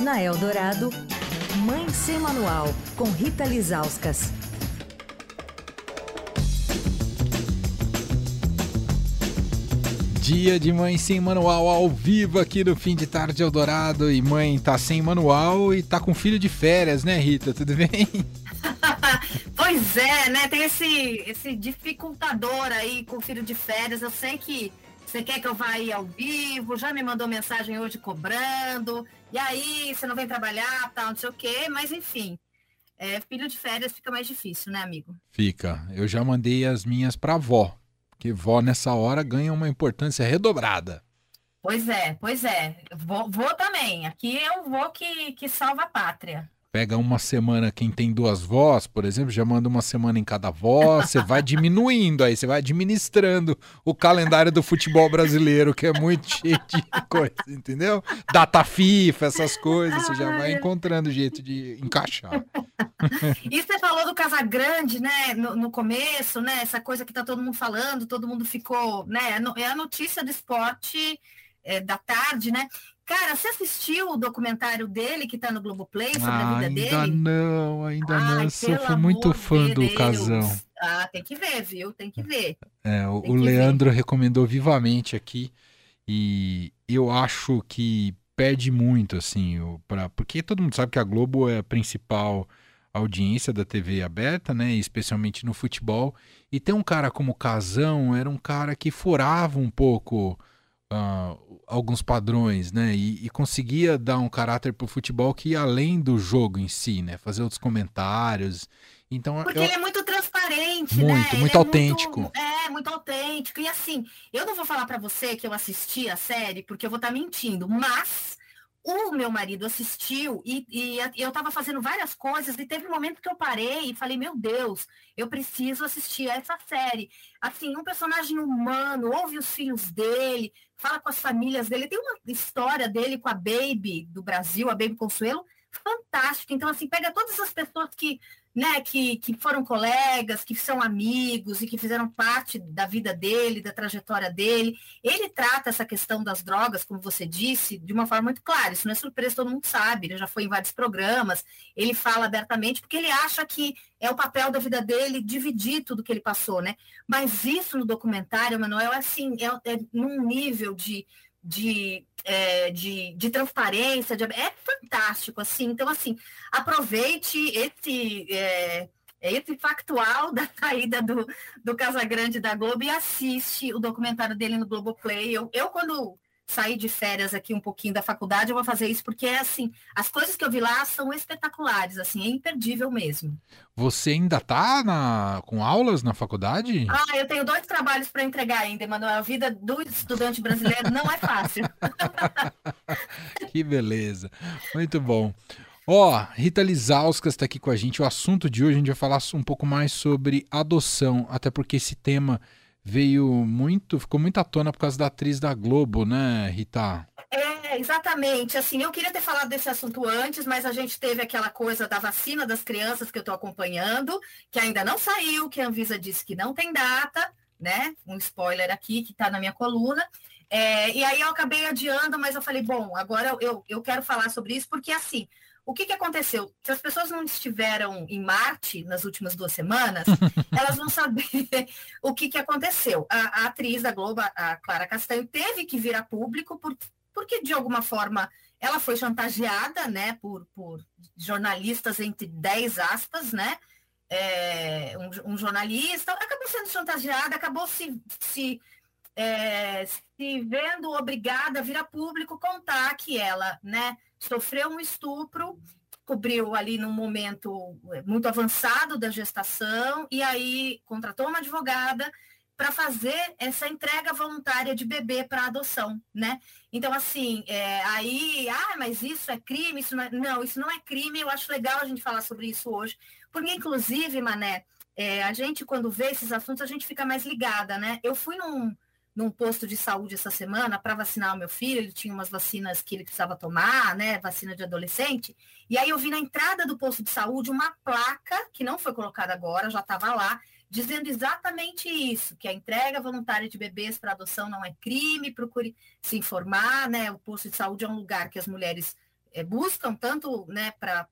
Na Eldorado, Mãe Sem Manual, com Rita Lizauskas. Dia de mãe sem manual ao vivo aqui no fim de tarde Eldorado. E mãe tá sem manual e tá com filho de férias, né, Rita? Tudo bem? pois é, né? Tem esse, esse dificultador aí com filho de férias. Eu sei que você quer que eu vá aí ao vivo, já me mandou mensagem hoje cobrando. E aí, você não vem trabalhar, tal, não sei o quê, mas enfim. É, filho de férias fica mais difícil, né, amigo? Fica. Eu já mandei as minhas pra avó que vó nessa hora ganha uma importância redobrada. Pois é, pois é. Vou, vou também. Aqui é o vô que, que salva a pátria pega uma semana quem tem duas vós, por exemplo, já manda uma semana em cada voz, você vai diminuindo aí, você vai administrando o calendário do futebol brasileiro, que é muito cheio de coisa, entendeu? Data FIFA, essas coisas, você já vai encontrando jeito de encaixar. E você falou do Casagrande, né, no, no, começo, né, essa coisa que tá todo mundo falando, todo mundo ficou, né, é a notícia do esporte é, da tarde, né? Cara, você assistiu o documentário dele que tá no Globoplay sobre ah, a vida ainda dele? Ainda não, ainda Ai, não. Eu fui muito fã de do Deus. casão. Ah, tem que ver, viu? Tem que ver. É, o, o Leandro ver. recomendou vivamente aqui e eu acho que perde muito, assim, pra, porque todo mundo sabe que a Globo é a principal audiência da TV aberta, né? Especialmente no futebol. E ter um cara como o Casão era um cara que furava um pouco uh, alguns padrões, né? E, e, conseguia dar um caráter para o futebol que ia além do jogo em si, né? Fazer outros comentários. Então, Porque eu... ele é muito transparente, muito, né? Muito, é autêntico. Muito, é, muito autêntico. E assim, eu não vou falar para você que eu assisti a série, porque eu vou estar tá mentindo, mas o meu marido assistiu e, e, eu estava fazendo várias coisas e teve um momento que eu parei e falei, meu Deus, eu preciso assistir essa série. Assim, um personagem humano, ouve os filhos dele, fala com as famílias dele. Tem uma história dele com a Baby do Brasil, a Baby Consuelo, fantástica. Então, assim, pega todas as pessoas que né, que, que foram colegas, que são amigos e que fizeram parte da vida dele, da trajetória dele. Ele trata essa questão das drogas, como você disse, de uma forma muito clara. Isso não é surpresa, todo mundo sabe. Ele já foi em vários programas, ele fala abertamente, porque ele acha que é o papel da vida dele dividir tudo que ele passou, né? Mas isso no documentário, Manuel, é assim, é, é num nível de de, é, de, de transparência, de, é fantástico, assim. Então, assim, aproveite esse, é, esse factual da saída do, do Casagrande da Globo e assiste o documentário dele no Globoplay. Eu, eu quando sair de férias aqui um pouquinho da faculdade, eu vou fazer isso porque é assim, as coisas que eu vi lá são espetaculares, assim, é imperdível mesmo. Você ainda tá na, com aulas na faculdade? Ah, eu tenho dois trabalhos para entregar ainda, Emanuel. A vida do estudante brasileiro não é fácil. que beleza. Muito bom. Ó, oh, Rita Lizauskas está aqui com a gente. O assunto de hoje a gente vai falar um pouco mais sobre adoção, até porque esse tema veio muito, ficou muito à tona por causa da atriz da Globo, né, Rita? É, exatamente. Assim, eu queria ter falado desse assunto antes, mas a gente teve aquela coisa da vacina das crianças que eu estou acompanhando, que ainda não saiu, que a Anvisa disse que não tem data, né? Um spoiler aqui que está na minha coluna. É, e aí eu acabei adiando, mas eu falei, bom, agora eu, eu quero falar sobre isso, porque assim, o que, que aconteceu? Se as pessoas não estiveram em Marte nas últimas duas semanas, elas vão saber o que, que aconteceu. A, a, atriz da Globo, a Clara Castanho, teve que vir a público por, porque, de alguma forma, ela foi chantageada né, por, por jornalistas, entre 10 aspas, né? É, um, um, jornalista, acabou sendo chantageada, acabou se, se, é, se vendo obrigada a vir a público contar que ela, né? Sofreu um estupro, cobriu ali num momento eh, muito avançado da gestação, e aí contratou uma advogada para fazer essa entrega voluntária de bebê para adoção, né? Então, assim, é, aí, ah, mas isso é crime, isso não, é... não, isso não é crime, eu acho legal a gente falar sobre isso hoje, porque, inclusive, Mané, é, a gente, quando vê esses assuntos, a gente fica mais ligada, né? Eu fui num, num posto de saúde essa semana para vacinar o meu filho, ele tinha umas vacinas que ele precisava tomar, né, vacina de adolescente, e aí eu vi na entrada do posto de saúde uma placa, que não foi colocada agora, já estava lá, dizendo exatamente isso, que a entrega voluntária de bebês para adoção não é crime, procure se informar, né? O posto de saúde é um lugar que as mulheres é, buscam tanto né, para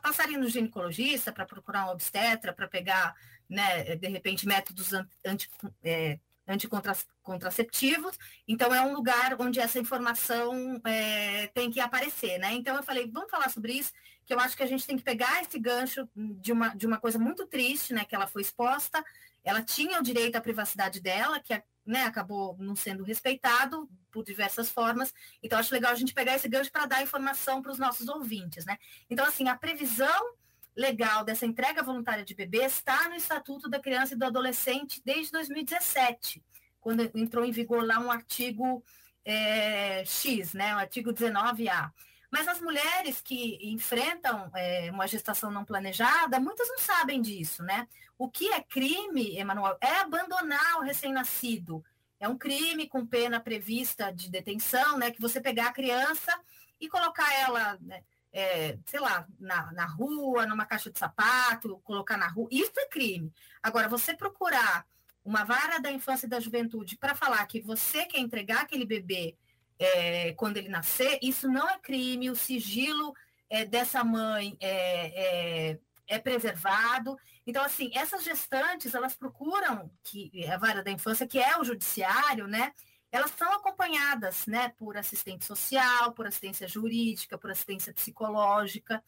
passarem no ginecologista, para procurar um obstetra, para pegar, né, de repente, métodos anti, é, anticontraceptivos. Então, é um lugar onde essa informação é, tem que aparecer, né? Então, eu falei, vamos falar sobre isso, que eu acho que a gente tem que pegar esse gancho de uma, de uma coisa muito triste, né? Que ela foi exposta, ela tinha o direito à privacidade dela, que né, acabou não sendo respeitado por diversas formas. Então, acho legal a gente pegar esse gancho para dar informação para os nossos ouvintes, né? Então, assim, a previsão legal dessa entrega voluntária de bebês está no Estatuto da Criança e do Adolescente desde 2017, quando entrou em vigor lá um artigo é, X, né, o artigo 19A. Mas as mulheres que enfrentam é, uma gestação não planejada, muitas não sabem disso, né? O que é crime, Emanuel, é abandonar o recém-nascido. É um crime com pena prevista de detenção, né? Que você pegar a criança e colocar ela né, é, sei lá, na, na rua, numa caixa de sapato, colocar na rua, isso é crime. Agora, você procurar uma vara da infância e da juventude para falar que você quer entregar aquele bebê é, quando ele nascer, isso não é crime, o sigilo é, dessa mãe é, é, é, preservado. Então, assim, essas gestantes, elas procuram que a vara da infância, que é o judiciário, né? Elas são acompanhadas né, por assistente social, por assistência jurídica, por assistência psicológica,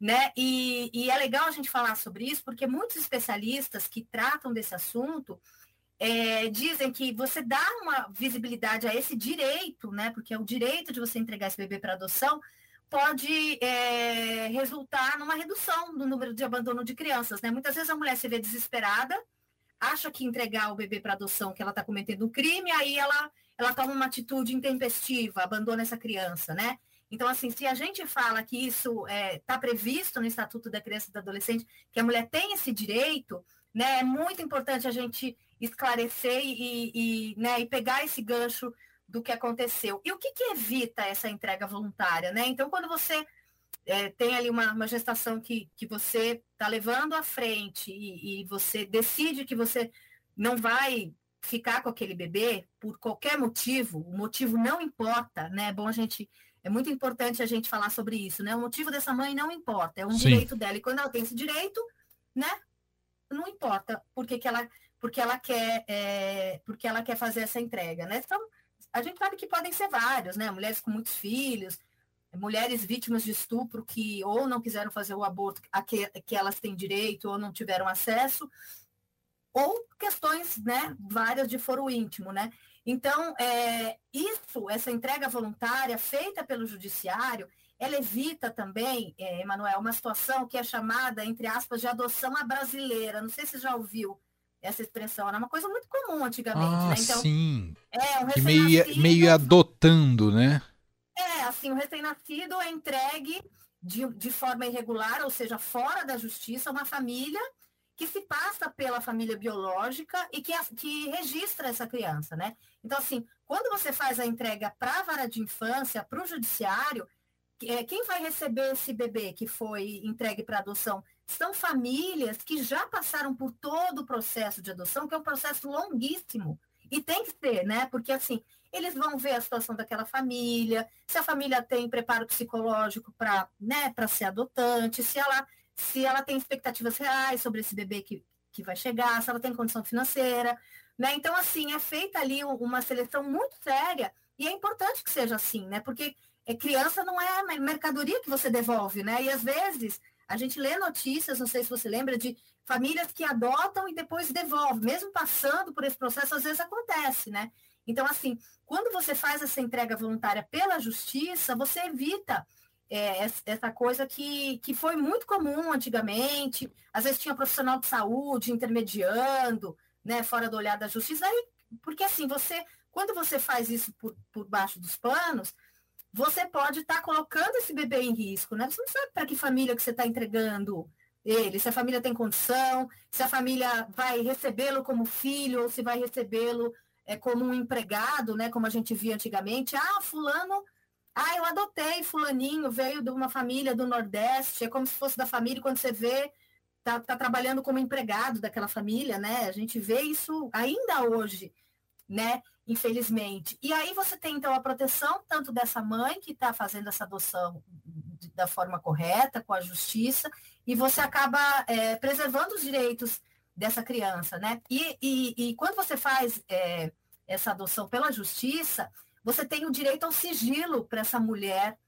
né? E, e, é legal a gente falar sobre isso, porque muitos especialistas que tratam desse assunto é, dizem que você dá uma visibilidade a esse direito, né? Porque é o direito de você entregar esse bebê para adoção pode é, resultar numa redução do número de abandono de crianças, né? Muitas vezes a mulher se vê desesperada, acha que entregar o bebê para adoção que ela está cometendo um crime, aí ela ela toma uma atitude intempestiva, abandona essa criança, né? Então, assim, se a gente fala que isso está é, tá previsto no Estatuto da Criança e do Adolescente, que a mulher tem esse direito, né, é muito importante a gente esclarecer e, e, né, e pegar esse gancho do que aconteceu. E o que, que evita essa entrega voluntária? Né? Então, quando você é, tem ali uma, uma, gestação que, que você está levando à frente e, e você decide que você não vai ficar com aquele bebê por qualquer motivo, o motivo não importa, né? É bom a gente é muito importante a gente falar sobre isso, né? O motivo dessa mãe não importa, é um Sim. direito dela. E quando ela tem esse direito, né? Não importa porque que ela, porque ela quer, é, porque ela quer fazer essa entrega, né? Então, a gente sabe que podem ser vários, né? Mulheres com muitos filhos, mulheres vítimas de estupro que ou não quiseram fazer o aborto a que, que elas têm direito ou não tiveram acesso, ou questões, né, várias de foro íntimo, né? Então, é, isso, essa entrega voluntária feita pelo judiciário, ela evita também, é, Emanuel, uma situação que é chamada, entre aspas, de adoção à brasileira. Não sei se você já ouviu essa expressão, era uma coisa muito comum antigamente, ah, né? Então, sim. É, um que meio, meio adotando, né? É, assim, o recém-nascido é entregue de, de forma irregular, ou seja, fora da justiça, uma família que se passa pela família biológica e que, que registra essa criança, né? Então, assim, quando você faz a entrega para a vara de infância, para o judiciário, é, quem vai receber esse bebê que foi entregue para adoção são famílias que já passaram por todo o processo de adoção, que é um processo longuíssimo. E tem que ser, né? Porque, assim, eles vão ver a situação daquela família, se a família tem preparo psicológico para né, ser adotante, se ela se ela tem expectativas reais sobre esse bebê que, que vai chegar, se ela tem condição financeira, né? Então, assim, é feita ali uma seleção muito séria e é importante que seja assim, né? Porque é, criança não é mercadoria que você devolve, né? E às vezes a gente lê notícias, não sei se você lembra, de famílias que adotam e depois devolvem, mesmo passando por esse processo, às vezes acontece, né? Então, assim, quando você faz essa entrega voluntária pela justiça, você evita é, essa coisa que, que foi muito comum antigamente, às vezes tinha profissional de saúde intermediando, né, fora do olhar da justiça, aí, porque assim, você, quando você faz isso por, por baixo dos panos, você pode estar tá colocando esse bebê em risco, né? Você não sabe para que família que você está entregando ele, se a família tem condição, se a família vai recebê-lo como filho ou se vai recebê-lo é, como um empregado, né? Como a gente via antigamente. Ah, fulano ah, eu adotei fulaninho, veio de uma família do Nordeste, é como se fosse da família, quando você vê, está tá trabalhando como empregado daquela família, né? A gente vê isso ainda hoje, né? Infelizmente. E aí você tem, então, a proteção tanto dessa mãe que está fazendo essa adoção da forma correta, com a justiça, e você acaba é, preservando os direitos dessa criança, né? E, e, e quando você faz é, essa adoção pela justiça, você tem o direito ao sigilo para essa mulher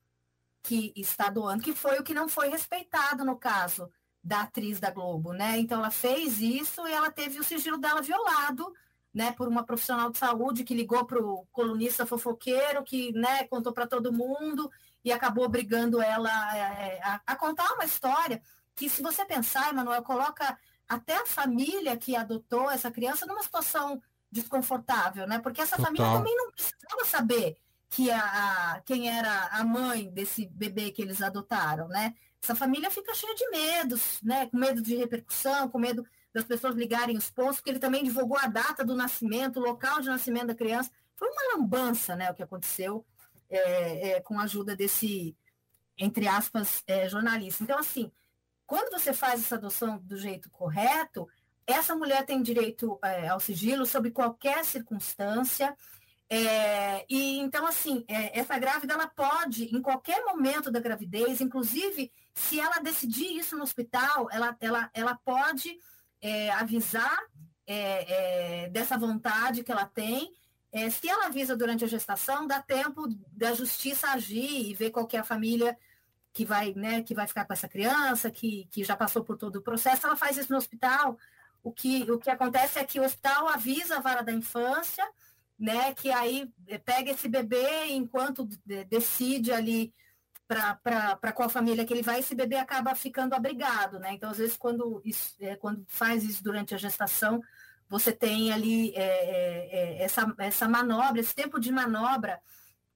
que está doando, que foi o que não foi respeitado no caso da atriz da Globo, né? Então ela fez isso e ela teve o sigilo dela violado, né, por uma profissional de saúde que ligou para o colunista fofoqueiro, que, né, contou para todo mundo e acabou obrigando ela é, a, a, contar uma história que, se você pensar, Emanuel, coloca até a família que adotou essa criança numa situação desconfortável, né? Porque essa Total. família também não precisava saber que a, quem era a mãe desse bebê que eles adotaram, né? Essa família fica cheia de medos, né? Com medo de repercussão, com medo das pessoas ligarem os pontos, porque ele também divulgou a data do nascimento, o local de nascimento da criança. Foi uma lambança, né? O que aconteceu é, é, com a ajuda desse, entre aspas, é, jornalista. Então, assim, quando você faz essa adoção do jeito correto, essa mulher tem direito é, ao sigilo sob qualquer circunstância. É, e então, assim, é, essa grávida ela pode, em qualquer momento da gravidez, inclusive se ela decidir isso no hospital, ela, ela, ela pode é, avisar é, é, dessa vontade que ela tem. É, se ela avisa durante a gestação, dá tempo da justiça agir e ver qual é a família que vai, né, que vai ficar com essa criança, que, que já passou por todo o processo. Ela faz isso no hospital. O que, o que acontece é que o hospital avisa a vara da infância né, que aí eh, pega esse bebê enquanto decide ali para qual família que ele vai, esse bebê acaba ficando abrigado, né? Então, às vezes, quando, isso, é, quando faz isso durante a gestação, você tem ali é, é, essa, essa manobra, esse tempo de manobra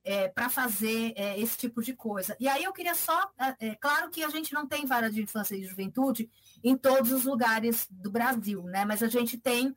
é, para fazer é, esse tipo de coisa. E aí eu queria só, é, claro que a gente não tem vara de infância e juventude em todos os lugares do Brasil, né? Mas a gente tem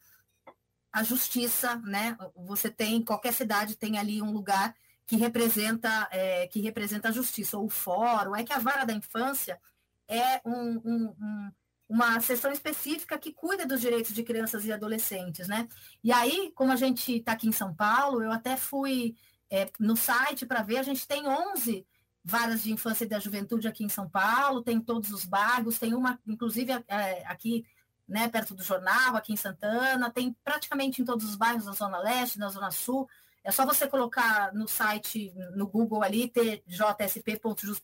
a justiça, né? Você tem, qualquer cidade tem ali um lugar que representa, é, que representa a justiça, ou o fórum, é que a vara da infância é um, um, um, uma seção específica que cuida dos direitos de crianças e adolescentes, né? E aí, como a gente está aqui em São Paulo, eu até fui é, no site para ver, a gente tem 11 varas de infância e da juventude aqui em São Paulo, tem todos os bairros, tem uma, inclusive, é, aqui né, perto do jornal, aqui em Santana, tem praticamente em todos os bairros da Zona Leste, da Zona Sul. É só você colocar no site, no Google ali, tjsp.jus.br,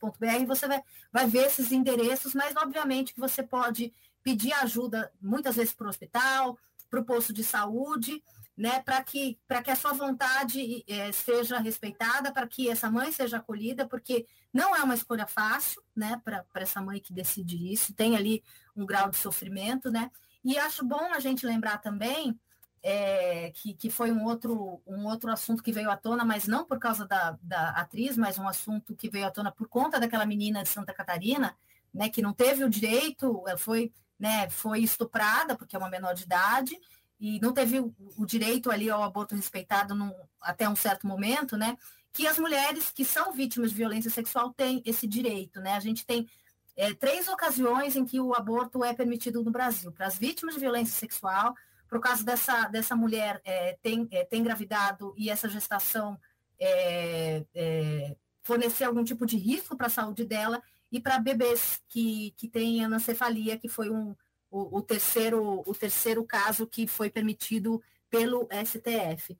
você vai, vai ver esses endereços, mas obviamente que você pode pedir ajuda muitas vezes para o hospital, para o posto de saúde, né, para que, que a sua vontade é, seja respeitada, para que essa mãe seja acolhida, porque não é uma escolha fácil, né, para essa mãe que decide isso, tem ali um grau de sofrimento, né, e acho bom a gente lembrar também é, que, que foi um outro, um outro assunto que veio à tona, mas não por causa da, da atriz, mas um assunto que veio à tona por conta daquela menina de Santa Catarina, né, que não teve o direito, ela foi, né, foi estuprada, porque é uma menor de idade, e não teve o, o direito ali ao aborto respeitado num, até um certo momento, né? Que as mulheres que são vítimas de violência sexual têm esse direito, né? A gente tem é, três ocasiões em que o aborto é permitido no Brasil. Para as vítimas de violência sexual, por causa dessa, dessa mulher é, tem, é, tem engravidado e essa gestação é, é, fornecer algum tipo de risco para a saúde dela, e para bebês que, que têm anencefalia, que foi um, o, o, terceiro, o terceiro caso que foi permitido pelo STF.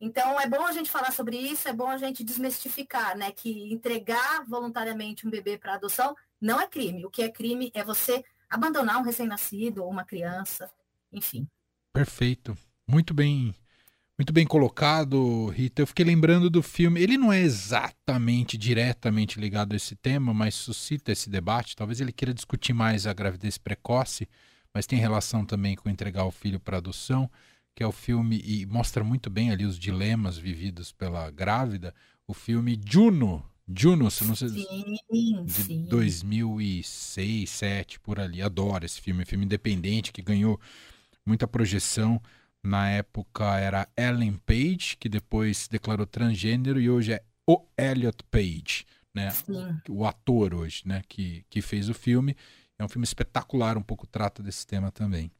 Então, é bom a gente falar sobre isso, é bom a gente desmistificar, né? Que entregar voluntariamente um bebê para adoção não é crime. O que é crime é você abandonar um recém-nascido ou uma criança, enfim. Perfeito. Muito bem muito bem colocado, Rita. Eu fiquei lembrando do filme. Ele não é exatamente diretamente ligado a esse tema, mas suscita esse debate. Talvez ele queira discutir mais a gravidez precoce mas tem relação também com entregar o filho para adoção, que é o filme e mostra muito bem ali os dilemas vividos pela grávida, o filme Juno, Juno, se não sei, sim, de sim. 2006, 2007, por ali. Adoro esse filme, filme independente que ganhou muita projeção. Na época era Ellen Page, que depois declarou transgênero e hoje é o Elliot Page, né? Sim. O ator hoje, né, que, que fez o filme é um filme espetacular, um pouco trata desse tema também.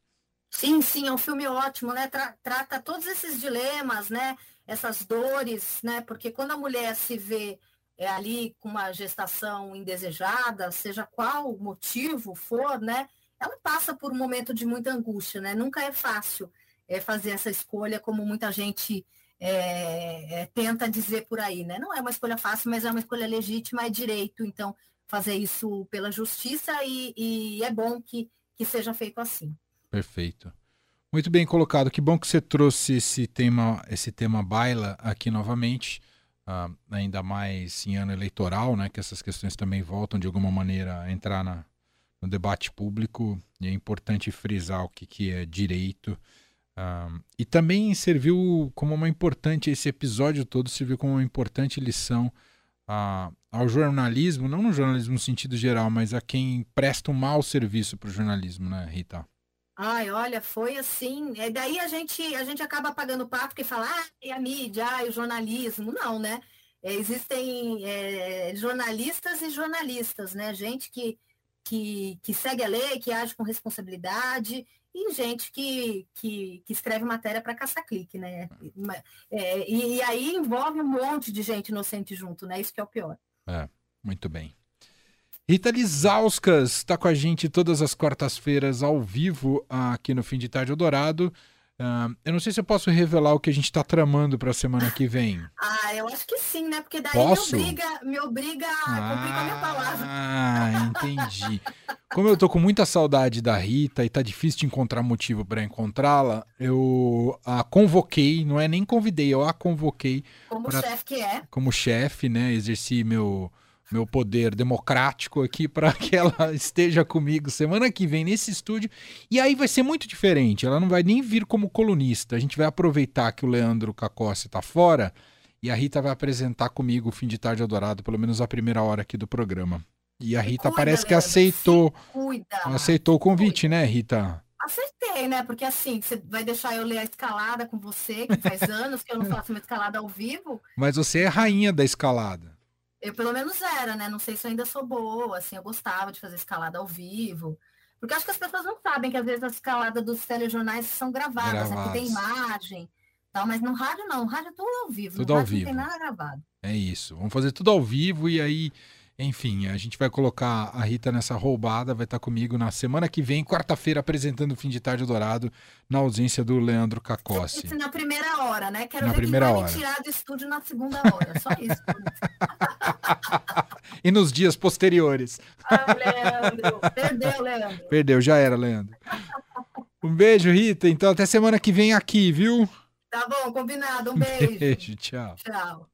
Sim, sim, é um filme ótimo, né? Tra trata todos esses dilemas, né? Essas dores, né? Porque quando a mulher se vê é, ali com uma gestação indesejada, seja qual o motivo for, né? Ela passa por um momento de muita angústia, né? Nunca é fácil é, fazer essa escolha, como muita gente é, é, tenta dizer por aí, né? Não é uma escolha fácil, mas é uma escolha legítima, é direito, então, fazer isso pela justiça e, e é bom que, que seja feito assim. Perfeito. Muito bem colocado. Que bom que você trouxe esse tema, esse tema baila aqui novamente, uh, ainda mais em ano eleitoral, né? Que essas questões também voltam de alguma maneira a entrar na, no debate público. E é importante frisar o que, que é direito. Uh, e também serviu como uma importante, esse episódio todo serviu como uma importante lição uh, ao jornalismo, não no jornalismo no sentido geral, mas a quem presta um mau serviço para o jornalismo, né, Rita? Ai, olha, foi assim. É, daí a gente, a gente acaba pagando pato que fala, ah, e a mídia, ah, e o jornalismo. Não, né? É, existem é, jornalistas e jornalistas, né? Gente que, que, que segue a lei, que age com responsabilidade, e gente que, que, que escreve matéria para caçar clique, né? É, e, e aí envolve um monte de gente inocente junto, né? Isso que é o pior. É, muito bem. Rita Lizauskas está com a gente todas as quartas-feiras ao vivo aqui no Fim de Tarde Eldorado. Uh, eu não sei se eu posso revelar o que a gente está tramando para a semana que vem. Ah, eu acho que sim, né? Porque daí Posso? me obriga, me obriga a ah, cumprir com a minha palavra. Ah, entendi. Como eu tô com muita saudade da Rita e tá difícil de encontrar motivo para encontrá-la, eu a convoquei, não é nem convidei, eu a convoquei. Como pra, chefe que é. Como chefe, né? Exerci meu meu poder democrático aqui para que ela esteja comigo semana que vem nesse estúdio. E aí vai ser muito diferente. Ela não vai nem vir como colunista. A gente vai aproveitar que o Leandro Cacossi está fora e a Rita vai apresentar comigo o Fim de Tarde Adorado, pelo menos a primeira hora aqui do programa. E a Rita cuida, parece que aceitou. Aceitou o convite, cuida. né, Rita? Acertei, né? Porque assim, você vai deixar eu ler a escalada com você, que faz anos que eu não faço uma escalada ao vivo. Mas você é rainha da escalada. Eu pelo menos era, né? Não sei se eu ainda sou boa, assim, eu gostava de fazer escalada ao vivo. Porque acho que as pessoas não sabem que às vezes a escalada dos telejornais são gravadas, gravadas. Né? tem imagem, tal, mas no rádio não, no rádio é tudo ao vivo, tudo ao vivo. não tem nada gravado. É isso. Vamos fazer tudo ao vivo e aí enfim, a gente vai colocar a Rita nessa roubada, vai estar comigo na semana que vem, quarta-feira, apresentando o Fim de Tarde Dourado, na ausência do Leandro Cacossi. Isso na primeira hora, né? Quero na ver primeira quem vai hora. me tirar do estúdio na segunda hora, só isso. e nos dias posteriores. Ah, Leandro, perdeu, Leandro. Perdeu, já era, Leandro. Um beijo, Rita. Então, até semana que vem aqui, viu? Tá bom, combinado. Um beijo. Beijo, tchau. Tchau.